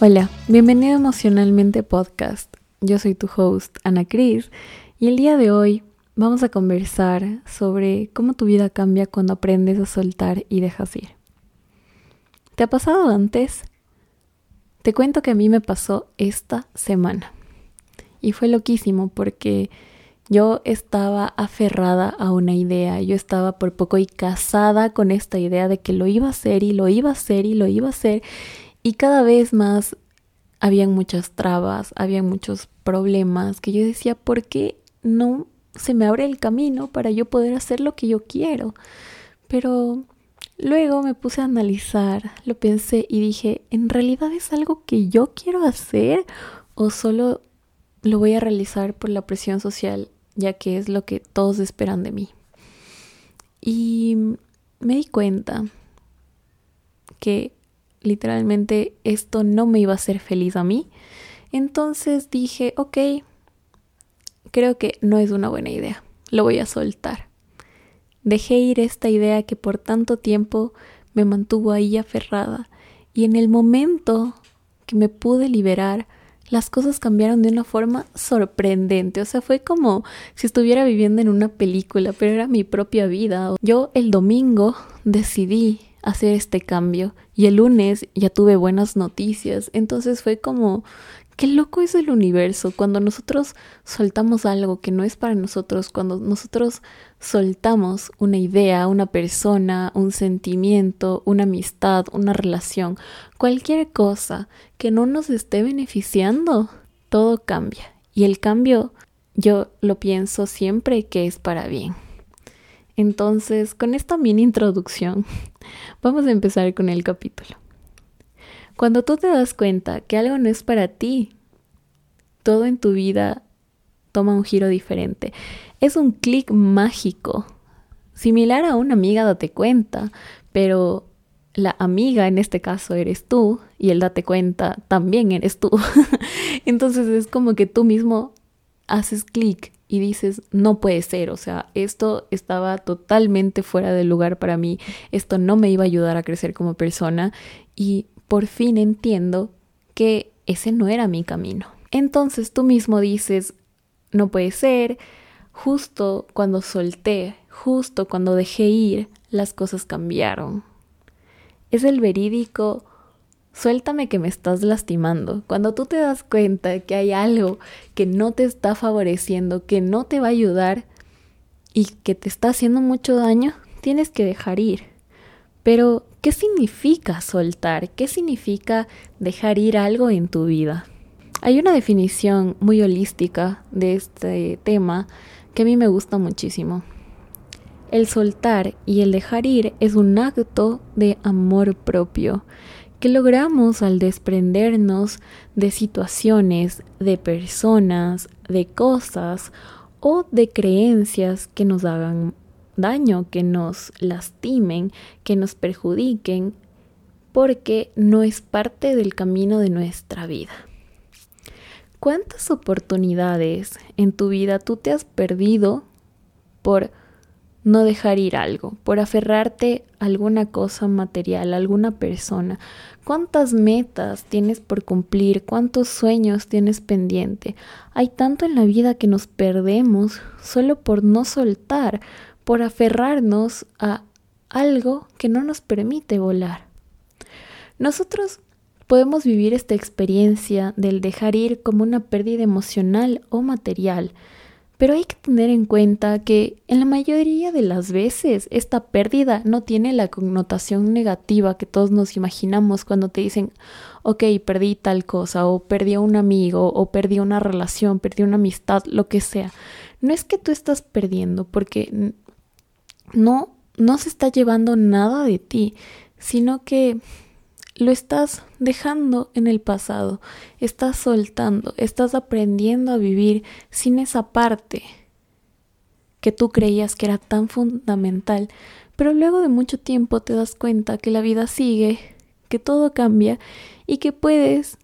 Hola, bienvenido a Emocionalmente Podcast. Yo soy tu host, Ana Cris, y el día de hoy vamos a conversar sobre cómo tu vida cambia cuando aprendes a soltar y dejas ir. ¿Te ha pasado antes? Te cuento que a mí me pasó esta semana. Y fue loquísimo porque yo estaba aferrada a una idea, yo estaba por poco y casada con esta idea de que lo iba a hacer y lo iba a hacer y lo iba a hacer y cada vez más habían muchas trabas, había muchos problemas que yo decía, ¿por qué no se me abre el camino para yo poder hacer lo que yo quiero? Pero luego me puse a analizar, lo pensé y dije, ¿en realidad es algo que yo quiero hacer o solo lo voy a realizar por la presión social, ya que es lo que todos esperan de mí? Y me di cuenta que literalmente esto no me iba a hacer feliz a mí. Entonces dije, ok, creo que no es una buena idea, lo voy a soltar. Dejé ir esta idea que por tanto tiempo me mantuvo ahí aferrada y en el momento que me pude liberar, las cosas cambiaron de una forma sorprendente. O sea, fue como si estuviera viviendo en una película, pero era mi propia vida. Yo el domingo decidí hacer este cambio y el lunes ya tuve buenas noticias. Entonces fue como, qué loco es el universo cuando nosotros soltamos algo que no es para nosotros, cuando nosotros soltamos una idea, una persona, un sentimiento, una amistad, una relación, cualquier cosa que no nos esté beneficiando, todo cambia. Y el cambio yo lo pienso siempre que es para bien. Entonces, con esta mini introducción, vamos a empezar con el capítulo. Cuando tú te das cuenta que algo no es para ti, todo en tu vida toma un giro diferente. Es un clic mágico, similar a una amiga date cuenta, pero la amiga en este caso eres tú y el date cuenta también eres tú. Entonces es como que tú mismo haces clic y dices, no puede ser, o sea, esto estaba totalmente fuera del lugar para mí, esto no me iba a ayudar a crecer como persona y por fin entiendo que ese no era mi camino. Entonces tú mismo dices, no puede ser, justo cuando solté, justo cuando dejé ir, las cosas cambiaron. Es el verídico Suéltame que me estás lastimando. Cuando tú te das cuenta que hay algo que no te está favoreciendo, que no te va a ayudar y que te está haciendo mucho daño, tienes que dejar ir. Pero, ¿qué significa soltar? ¿Qué significa dejar ir algo en tu vida? Hay una definición muy holística de este tema que a mí me gusta muchísimo. El soltar y el dejar ir es un acto de amor propio que logramos al desprendernos de situaciones, de personas, de cosas o de creencias que nos hagan daño, que nos lastimen, que nos perjudiquen, porque no es parte del camino de nuestra vida. ¿Cuántas oportunidades en tu vida tú te has perdido por no dejar ir algo, por aferrarte a alguna cosa material, a alguna persona. ¿Cuántas metas tienes por cumplir? ¿Cuántos sueños tienes pendiente? Hay tanto en la vida que nos perdemos solo por no soltar, por aferrarnos a algo que no nos permite volar. Nosotros podemos vivir esta experiencia del dejar ir como una pérdida emocional o material, pero hay que tener en cuenta que en la mayoría de las veces esta pérdida no tiene la connotación negativa que todos nos imaginamos cuando te dicen, ok, perdí tal cosa, o perdí a un amigo, o perdí una relación, perdí una amistad, lo que sea. No es que tú estás perdiendo, porque no, no se está llevando nada de ti, sino que lo estás dejando en el pasado, estás soltando, estás aprendiendo a vivir sin esa parte que tú creías que era tan fundamental, pero luego de mucho tiempo te das cuenta que la vida sigue, que todo cambia y que puedes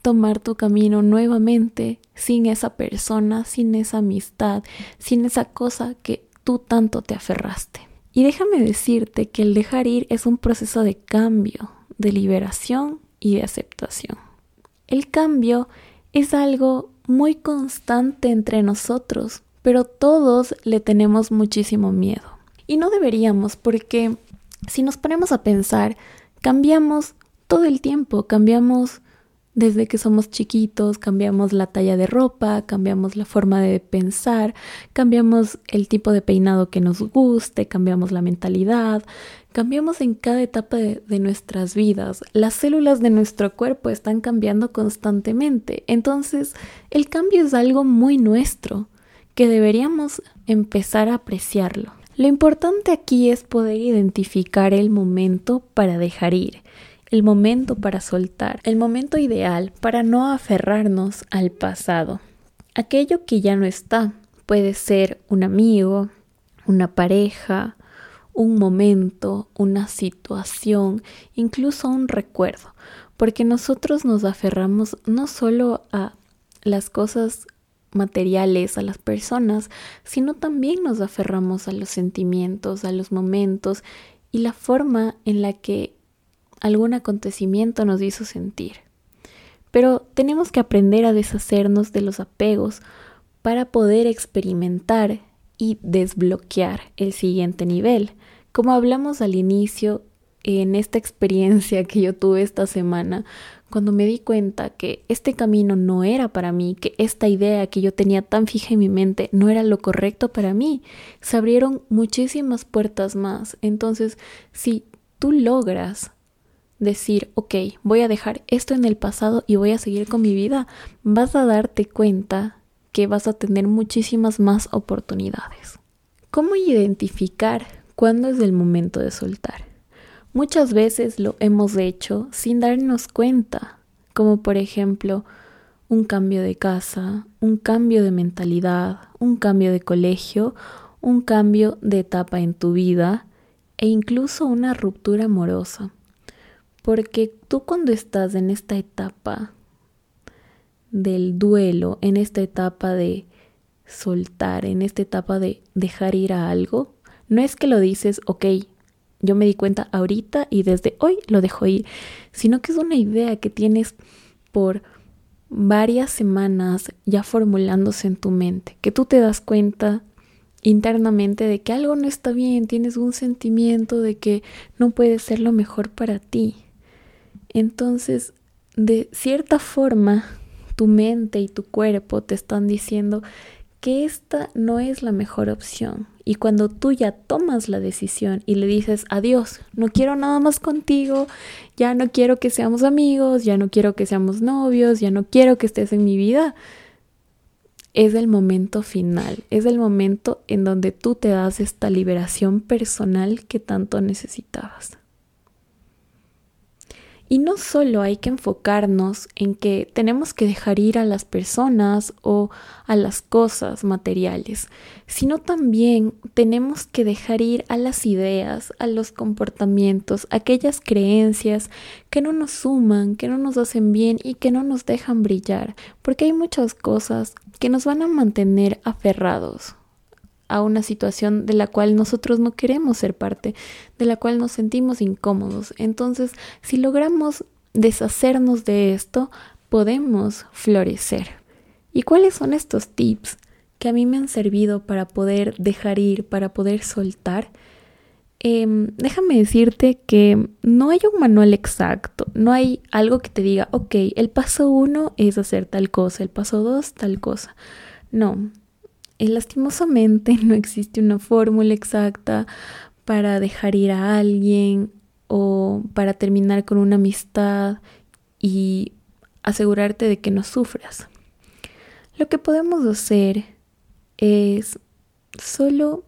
tomar tu camino nuevamente sin esa persona, sin esa amistad, sin esa cosa que tú tanto te aferraste. Y déjame decirte que el dejar ir es un proceso de cambio, de liberación y de aceptación. El cambio es algo muy constante entre nosotros, pero todos le tenemos muchísimo miedo. Y no deberíamos porque si nos ponemos a pensar, cambiamos todo el tiempo, cambiamos desde que somos chiquitos, cambiamos la talla de ropa, cambiamos la forma de pensar, cambiamos el tipo de peinado que nos guste, cambiamos la mentalidad, cambiamos en cada etapa de, de, nuestras vidas. Las células de nuestro cuerpo están cambiando constantemente. Entonces, el cambio es algo muy nuestro, que deberíamos empezar a apreciarlo. Lo importante aquí es poder identificar el momento para dejar ir el momento para soltar, el momento ideal para no aferrarnos al pasado. Aquello que ya no está puede ser un amigo, una pareja, un momento, una situación, incluso un recuerdo, porque nosotros nos aferramos no solo a las cosas materiales, a las personas, sino también nos aferramos a los sentimientos, a los momentos y la forma en la que algún acontecimiento nos hizo sentir. Pero tenemos que aprender a deshacernos de los apegos para poder experimentar y desbloquear el siguiente nivel. Como hablamos al inicio, en esta experiencia que yo tuve esta semana, cuando me di cuenta que este camino no era para mí, que esta idea que yo tenía tan fija en mi mente no era lo correcto para mí, se abrieron muchísimas puertas más. Entonces, si tú logras decir, ok, voy a dejar esto en el pasado y voy a seguir con mi vida, vas a darte cuenta que vas a tener muchísimas más oportunidades. ¿Cómo identificar cuándo es el momento de soltar? Muchas veces lo hemos hecho sin darnos cuenta, como por ejemplo un cambio de casa, un cambio de mentalidad, un cambio de colegio, un cambio de etapa en tu vida e incluso una ruptura amorosa. Porque tú cuando estás en esta etapa del duelo, en esta etapa de soltar, en esta etapa de dejar ir a algo, no es que lo dices, ok, yo me di cuenta ahorita y desde hoy lo dejo ir, sino que es una idea que tienes por varias semanas ya formulándose en tu mente, que tú te das cuenta internamente de que algo no está bien, tienes un sentimiento de que no puede ser lo mejor para ti. Entonces, de cierta forma, tu mente y tu cuerpo te están diciendo que esta no es la mejor opción. Y cuando tú ya tomas la decisión y le dices adiós, no quiero nada más contigo, ya no quiero que seamos amigos, ya no quiero que seamos novios, ya no quiero que estés en mi vida, es el momento final, es el momento en donde tú te das esta liberación personal que tanto necesitabas. Y no solo hay que enfocarnos en que tenemos que dejar ir a las personas o a las cosas materiales, sino también tenemos que dejar ir a las ideas, a los comportamientos, aquellas creencias que no nos suman, que no nos hacen bien y que no nos dejan brillar, porque hay muchas cosas que nos van a mantener aferrados a una situación de la cual nosotros no queremos ser parte, de la cual nos sentimos incómodos. Entonces, si logramos deshacernos de esto, podemos florecer. ¿Y cuáles son estos tips que a mí me han servido para poder dejar ir, para poder soltar? Em, déjame decirte que no hay un manual exacto, no hay algo que te diga, ok, el paso uno es hacer tal cosa, el paso dos tal cosa. No, y lastimosamente no existe una fórmula exacta para dejar ir a alguien o para terminar con una amistad y asegurarte de que no sufras. Lo que podemos hacer es solo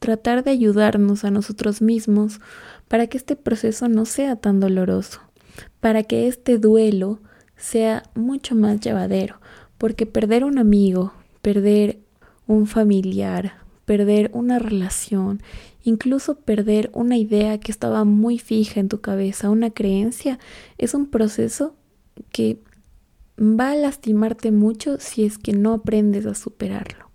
tratar de ayudarnos a nosotros mismos para que este proceso no sea tan doloroso, para que este duelo sea mucho más llevadero, porque perder un amigo, perder un familiar, perder una relación, incluso perder una idea que estaba muy fija en tu cabeza, una creencia, es un proceso que va a lastimarte mucho si es que no aprendes a superarlo.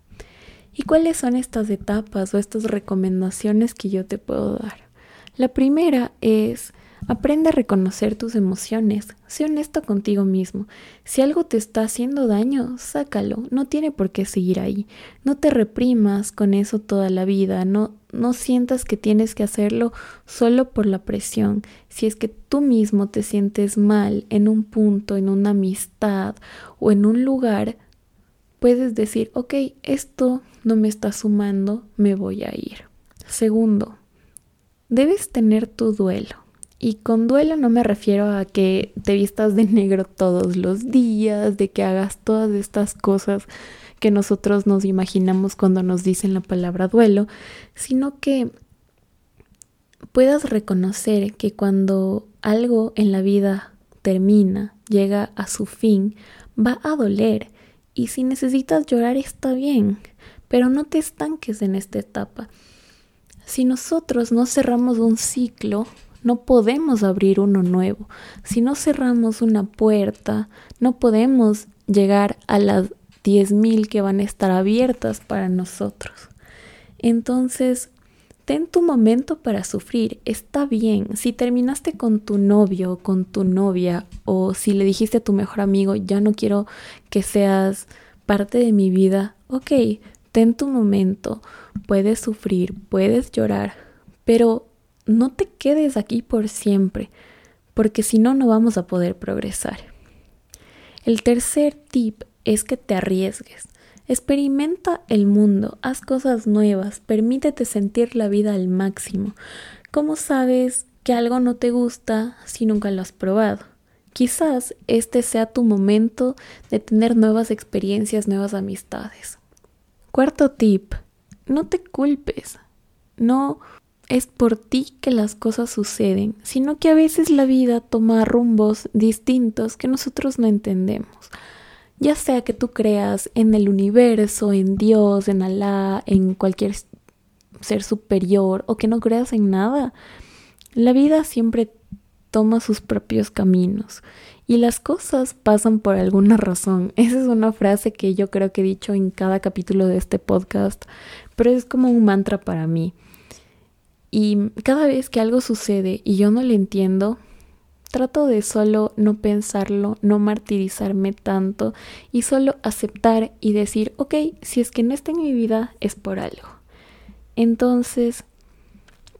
¿Y cuáles son estas etapas o estas recomendaciones que yo te puedo dar? La primera es Aprende a reconocer tus emociones. Sé honesto contigo mismo. Si algo te está haciendo daño, sácalo. No tiene por qué seguir ahí. No te reprimas con eso toda la vida. No, no sientas que tienes que hacerlo solo por la presión. Si es que tú mismo te sientes mal en un punto, en una amistad o en un lugar, puedes decir, ok, esto no me está sumando, me voy a ir. Segundo, debes tener tu duelo. Y con duelo no me refiero a que te vistas de negro todos los días, de que hagas todas estas cosas que nosotros nos imaginamos cuando nos dicen la palabra duelo, sino que puedas reconocer que cuando algo en la vida termina, llega a su fin, va a doler. Y si necesitas llorar está bien, pero no te estanques en esta etapa. Si nosotros no cerramos un ciclo, no podemos abrir uno nuevo. Si no cerramos una puerta, no podemos llegar a las 10.000 que van a estar abiertas para nosotros. Entonces, ten tu momento para sufrir. Está bien. Si terminaste con tu novio o con tu novia o si le dijiste a tu mejor amigo, ya no quiero que seas parte de mi vida, ok, ten tu momento. Puedes sufrir, puedes llorar, pero no te quedes aquí por siempre, porque si no, no vamos a poder progresar. El tercer tip es que te arriesgues. Experimenta el mundo, haz cosas nuevas, permítete sentir la vida al máximo. ¿Cómo sabes que algo no te gusta si nunca lo has probado? Quizás este sea tu momento de tener nuevas experiencias, nuevas amistades. Cuarto tip, no te culpes. No es por ti que las cosas suceden, sino que a veces la vida toma rumbos distintos que nosotros no entendemos. Ya sea que tú creas en el universo, en Dios, en Alá, en cualquier ser superior o que no creas en nada, la vida siempre toma sus propios caminos y las cosas pasan por alguna razón. Esa es una frase que yo creo que he dicho en cada capítulo de este podcast, pero es como un mantra para mí. Y cada vez que algo sucede y yo no lo entiendo, trato de solo no pensarlo, no martirizarme tanto y solo aceptar y decir, ok, si es que no está en mi vida es por algo. Entonces,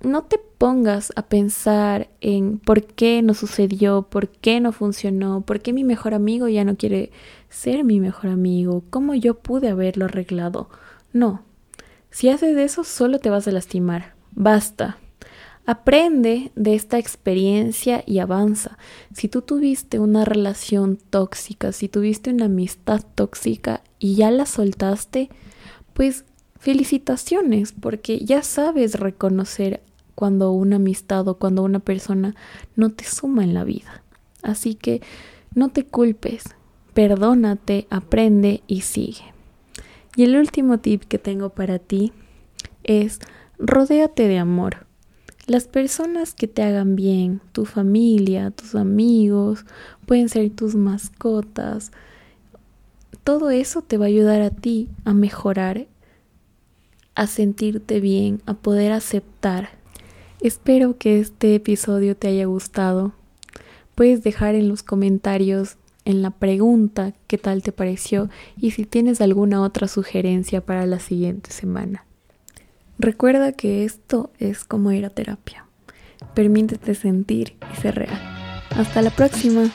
no te pongas a pensar en por qué no sucedió, por qué no funcionó, por qué mi mejor amigo ya no quiere ser mi mejor amigo, cómo yo pude haberlo arreglado. No, si haces eso solo te vas a lastimar. Basta. Aprende de esta experiencia y avanza. Si tú tuviste una relación tóxica, si tuviste una amistad tóxica y ya la soltaste, pues felicitaciones porque ya sabes reconocer cuando una amistad o cuando una persona no te suma en la vida. Así que no te culpes, perdónate, aprende y sigue. Y el último tip que tengo para ti es Rodéate de amor. Las personas que te hagan bien, tu familia, tus amigos, pueden ser tus mascotas, todo eso te va a ayudar a ti a mejorar, a sentirte bien, a poder aceptar. Espero que este episodio te haya gustado. Puedes dejar en los comentarios en la pregunta qué tal te pareció y si tienes alguna otra sugerencia para la siguiente semana. Recuerda que esto es como ir a terapia. Permítete sentir y ser real. Hasta la próxima.